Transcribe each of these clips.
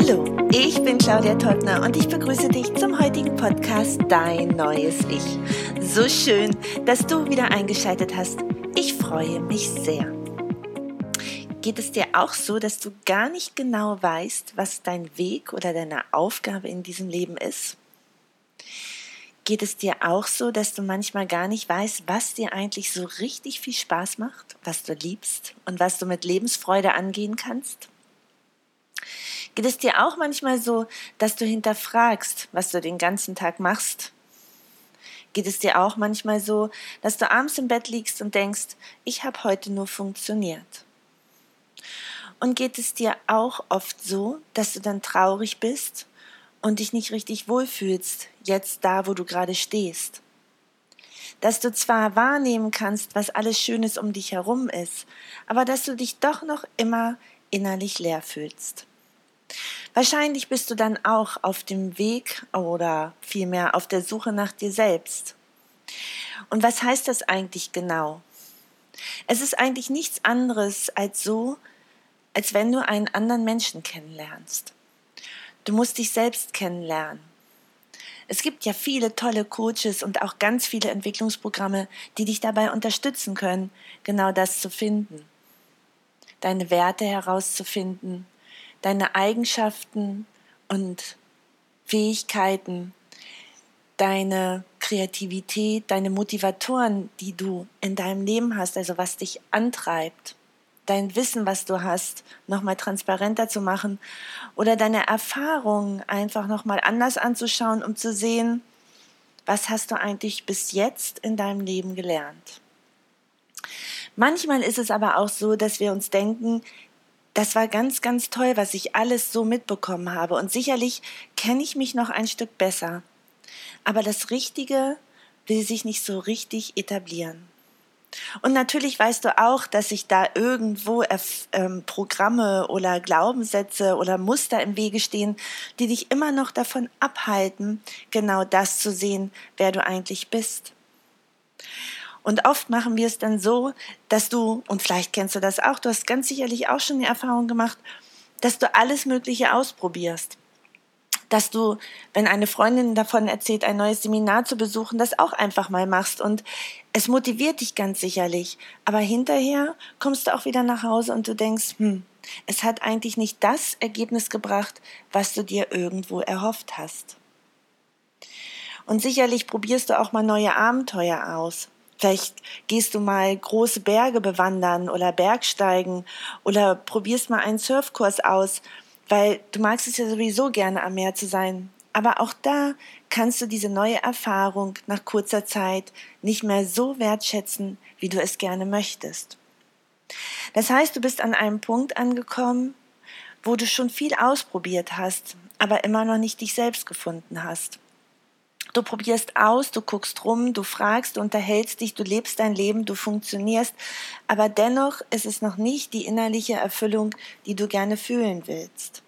Hallo, ich bin Claudia Teubner und ich begrüße dich zum heutigen Podcast Dein neues Ich. So schön, dass du wieder eingeschaltet hast. Ich freue mich sehr. Geht es dir auch so, dass du gar nicht genau weißt, was dein Weg oder deine Aufgabe in diesem Leben ist? Geht es dir auch so, dass du manchmal gar nicht weißt, was dir eigentlich so richtig viel Spaß macht, was du liebst und was du mit Lebensfreude angehen kannst? Geht es dir auch manchmal so, dass du hinterfragst, was du den ganzen Tag machst? Geht es dir auch manchmal so, dass du abends im Bett liegst und denkst, ich habe heute nur funktioniert? Und geht es dir auch oft so, dass du dann traurig bist und dich nicht richtig wohlfühlst, jetzt da, wo du gerade stehst. Dass du zwar wahrnehmen kannst, was alles Schönes um dich herum ist, aber dass du dich doch noch immer innerlich leer fühlst. Wahrscheinlich bist du dann auch auf dem Weg oder vielmehr auf der Suche nach dir selbst. Und was heißt das eigentlich genau? Es ist eigentlich nichts anderes als so, als wenn du einen anderen Menschen kennenlernst. Du musst dich selbst kennenlernen. Es gibt ja viele tolle Coaches und auch ganz viele Entwicklungsprogramme, die dich dabei unterstützen können, genau das zu finden. Deine Werte herauszufinden, deine Eigenschaften und Fähigkeiten, deine Kreativität, deine Motivatoren, die du in deinem Leben hast, also was dich antreibt dein Wissen, was du hast, nochmal transparenter zu machen oder deine Erfahrungen einfach nochmal anders anzuschauen, um zu sehen, was hast du eigentlich bis jetzt in deinem Leben gelernt. Manchmal ist es aber auch so, dass wir uns denken, das war ganz, ganz toll, was ich alles so mitbekommen habe und sicherlich kenne ich mich noch ein Stück besser. Aber das Richtige will sich nicht so richtig etablieren. Und natürlich weißt du auch, dass sich da irgendwo ähm, Programme oder Glaubenssätze oder Muster im Wege stehen, die dich immer noch davon abhalten, genau das zu sehen, wer du eigentlich bist. Und oft machen wir es dann so, dass du, und vielleicht kennst du das auch, du hast ganz sicherlich auch schon die Erfahrung gemacht, dass du alles Mögliche ausprobierst dass du, wenn eine Freundin davon erzählt, ein neues Seminar zu besuchen, das auch einfach mal machst. Und es motiviert dich ganz sicherlich. Aber hinterher kommst du auch wieder nach Hause und du denkst, hm, es hat eigentlich nicht das Ergebnis gebracht, was du dir irgendwo erhofft hast. Und sicherlich probierst du auch mal neue Abenteuer aus. Vielleicht gehst du mal große Berge bewandern oder Bergsteigen oder probierst mal einen Surfkurs aus weil du magst es ja sowieso gerne am Meer zu sein. Aber auch da kannst du diese neue Erfahrung nach kurzer Zeit nicht mehr so wertschätzen, wie du es gerne möchtest. Das heißt, du bist an einem Punkt angekommen, wo du schon viel ausprobiert hast, aber immer noch nicht dich selbst gefunden hast. Du probierst aus, du guckst rum, du fragst, du unterhältst dich, du lebst dein Leben, du funktionierst, aber dennoch ist es noch nicht die innerliche Erfüllung, die du gerne fühlen willst.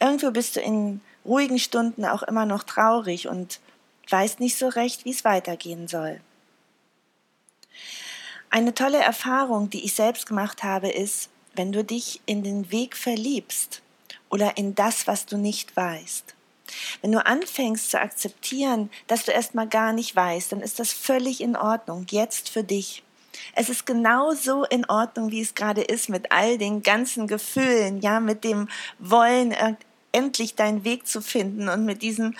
Irgendwo bist du in ruhigen Stunden auch immer noch traurig und weißt nicht so recht, wie es weitergehen soll. Eine tolle Erfahrung, die ich selbst gemacht habe, ist, wenn du dich in den Weg verliebst oder in das, was du nicht weißt. Wenn du anfängst zu akzeptieren, dass du erstmal gar nicht weißt, dann ist das völlig in Ordnung, jetzt für dich. Es ist genauso in Ordnung, wie es gerade ist, mit all den ganzen Gefühlen, ja, mit dem Wollen, äh, endlich deinen Weg zu finden und mit diesem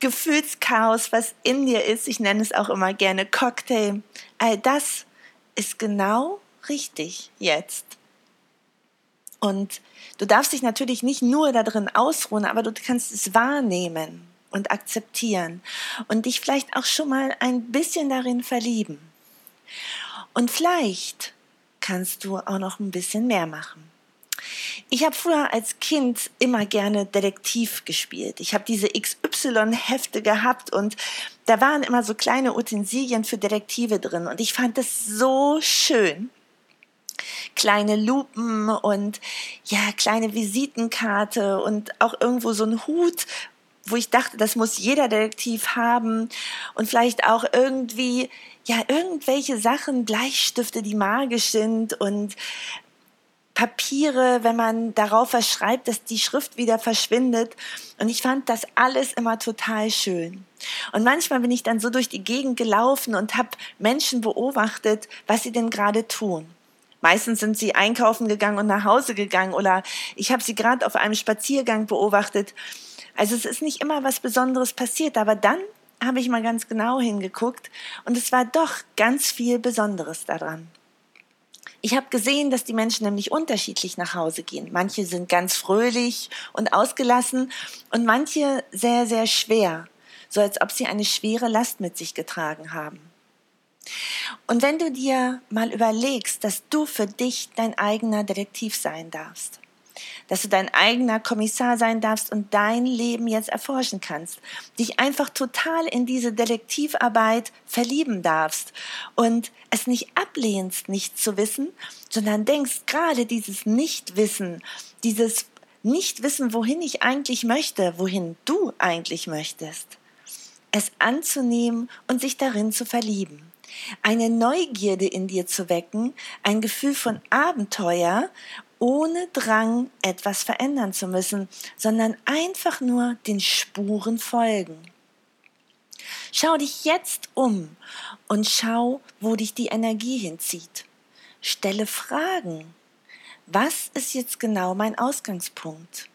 Gefühlschaos, was in dir ist. Ich nenne es auch immer gerne Cocktail. All das ist genau richtig jetzt. Und du darfst dich natürlich nicht nur darin ausruhen, aber du kannst es wahrnehmen und akzeptieren und dich vielleicht auch schon mal ein bisschen darin verlieben. Und vielleicht kannst du auch noch ein bisschen mehr machen. Ich habe früher als Kind immer gerne Detektiv gespielt. Ich habe diese XY-Hefte gehabt und da waren immer so kleine Utensilien für Detektive drin und ich fand das so schön kleine Lupen und ja, kleine Visitenkarte und auch irgendwo so ein Hut, wo ich dachte, das muss jeder Detektiv haben und vielleicht auch irgendwie ja irgendwelche Sachen, Bleistifte, die magisch sind und Papiere, wenn man darauf was schreibt, dass die Schrift wieder verschwindet. Und ich fand das alles immer total schön. Und manchmal bin ich dann so durch die Gegend gelaufen und habe Menschen beobachtet, was sie denn gerade tun. Meistens sind sie einkaufen gegangen und nach Hause gegangen oder ich habe sie gerade auf einem Spaziergang beobachtet. Also es ist nicht immer was Besonderes passiert, aber dann habe ich mal ganz genau hingeguckt und es war doch ganz viel Besonderes daran. Ich habe gesehen, dass die Menschen nämlich unterschiedlich nach Hause gehen. Manche sind ganz fröhlich und ausgelassen und manche sehr, sehr schwer, so als ob sie eine schwere Last mit sich getragen haben. Und wenn du dir mal überlegst, dass du für dich dein eigener Detektiv sein darfst, dass du dein eigener Kommissar sein darfst und dein Leben jetzt erforschen kannst, dich einfach total in diese Detektivarbeit verlieben darfst und es nicht ablehnst, nicht zu wissen, sondern denkst, gerade dieses Nichtwissen, dieses Nichtwissen, wohin ich eigentlich möchte, wohin du eigentlich möchtest, es anzunehmen und sich darin zu verlieben eine Neugierde in dir zu wecken, ein Gefühl von Abenteuer ohne Drang, etwas verändern zu müssen, sondern einfach nur den Spuren folgen. Schau dich jetzt um und schau, wo dich die Energie hinzieht. Stelle Fragen. Was ist jetzt genau mein Ausgangspunkt?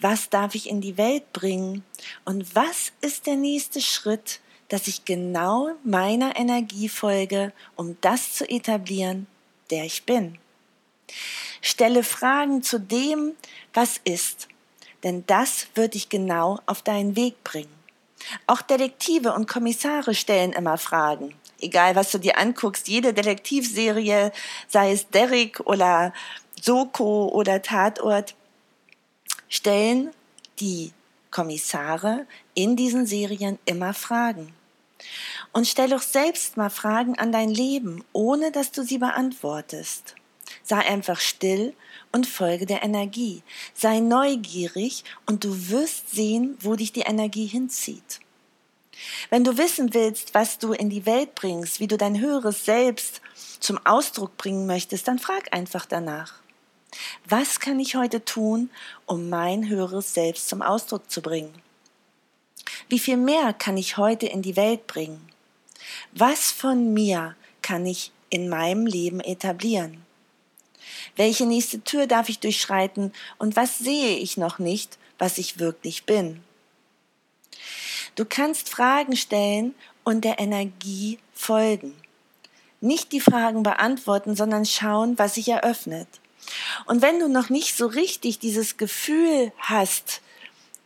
Was darf ich in die Welt bringen? Und was ist der nächste Schritt, dass ich genau meiner Energie folge, um das zu etablieren, der ich bin? Stelle Fragen zu dem, was ist, denn das wird dich genau auf deinen Weg bringen. Auch Detektive und Kommissare stellen immer Fragen. Egal, was du dir anguckst, jede Detektivserie, sei es Derrick oder Soko oder Tatort, stellen die Kommissare in diesen Serien immer Fragen. Und stell doch selbst mal Fragen an dein Leben, ohne dass du sie beantwortest. Sei einfach still und folge der Energie. Sei neugierig und du wirst sehen, wo dich die Energie hinzieht. Wenn du wissen willst, was du in die Welt bringst, wie du dein höheres Selbst zum Ausdruck bringen möchtest, dann frag einfach danach. Was kann ich heute tun, um mein höheres Selbst zum Ausdruck zu bringen? Wie viel mehr kann ich heute in die Welt bringen? Was von mir kann ich in meinem Leben etablieren? Welche nächste Tür darf ich durchschreiten und was sehe ich noch nicht, was ich wirklich bin? Du kannst Fragen stellen und der Energie folgen. Nicht die Fragen beantworten, sondern schauen, was sich eröffnet. Und wenn du noch nicht so richtig dieses Gefühl hast,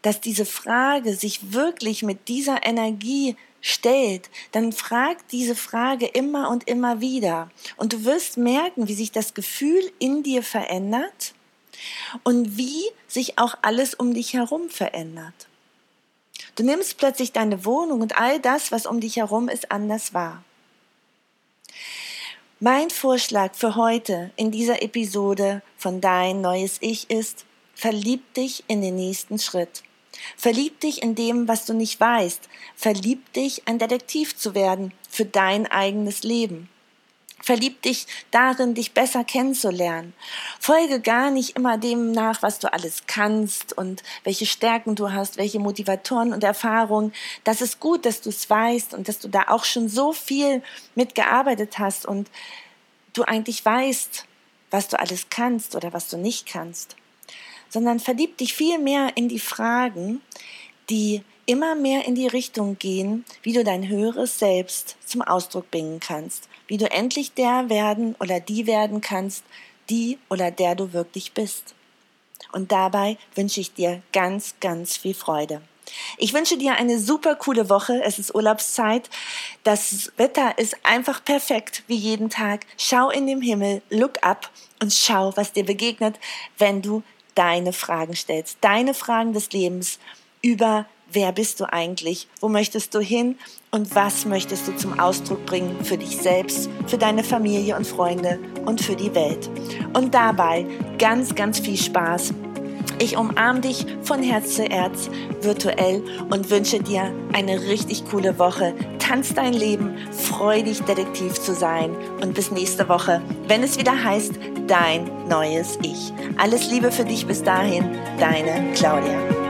dass diese Frage sich wirklich mit dieser Energie stellt, dann frag diese Frage immer und immer wieder. Und du wirst merken, wie sich das Gefühl in dir verändert und wie sich auch alles um dich herum verändert. Du nimmst plötzlich deine Wohnung und all das, was um dich herum ist, anders wahr. Mein Vorschlag für heute in dieser Episode von Dein neues Ich ist, verlieb dich in den nächsten Schritt. Verlieb dich in dem, was du nicht weißt. Verlieb dich, ein Detektiv zu werden für dein eigenes Leben. Verlieb dich darin, dich besser kennenzulernen. Folge gar nicht immer dem nach, was du alles kannst und welche Stärken du hast, welche Motivatoren und Erfahrungen. Das ist gut, dass du es weißt und dass du da auch schon so viel mitgearbeitet hast und du eigentlich weißt, was du alles kannst oder was du nicht kannst sondern verlieb dich viel mehr in die Fragen, die immer mehr in die Richtung gehen, wie du dein höheres Selbst zum Ausdruck bringen kannst, wie du endlich der werden oder die werden kannst, die oder der du wirklich bist. Und dabei wünsche ich dir ganz, ganz viel Freude. Ich wünsche dir eine super coole Woche. Es ist Urlaubszeit. Das Wetter ist einfach perfekt wie jeden Tag. Schau in den Himmel, look up und schau, was dir begegnet, wenn du deine Fragen stellst, deine Fragen des Lebens über wer bist du eigentlich, wo möchtest du hin und was möchtest du zum Ausdruck bringen für dich selbst, für deine Familie und Freunde und für die Welt. Und dabei ganz, ganz viel Spaß. Ich umarme dich von Herz zu Herz virtuell und wünsche dir eine richtig coole Woche. Tanz dein Leben, freu dich, Detektiv zu sein und bis nächste Woche, wenn es wieder heißt, dein neues Ich. Alles Liebe für dich bis dahin, deine Claudia.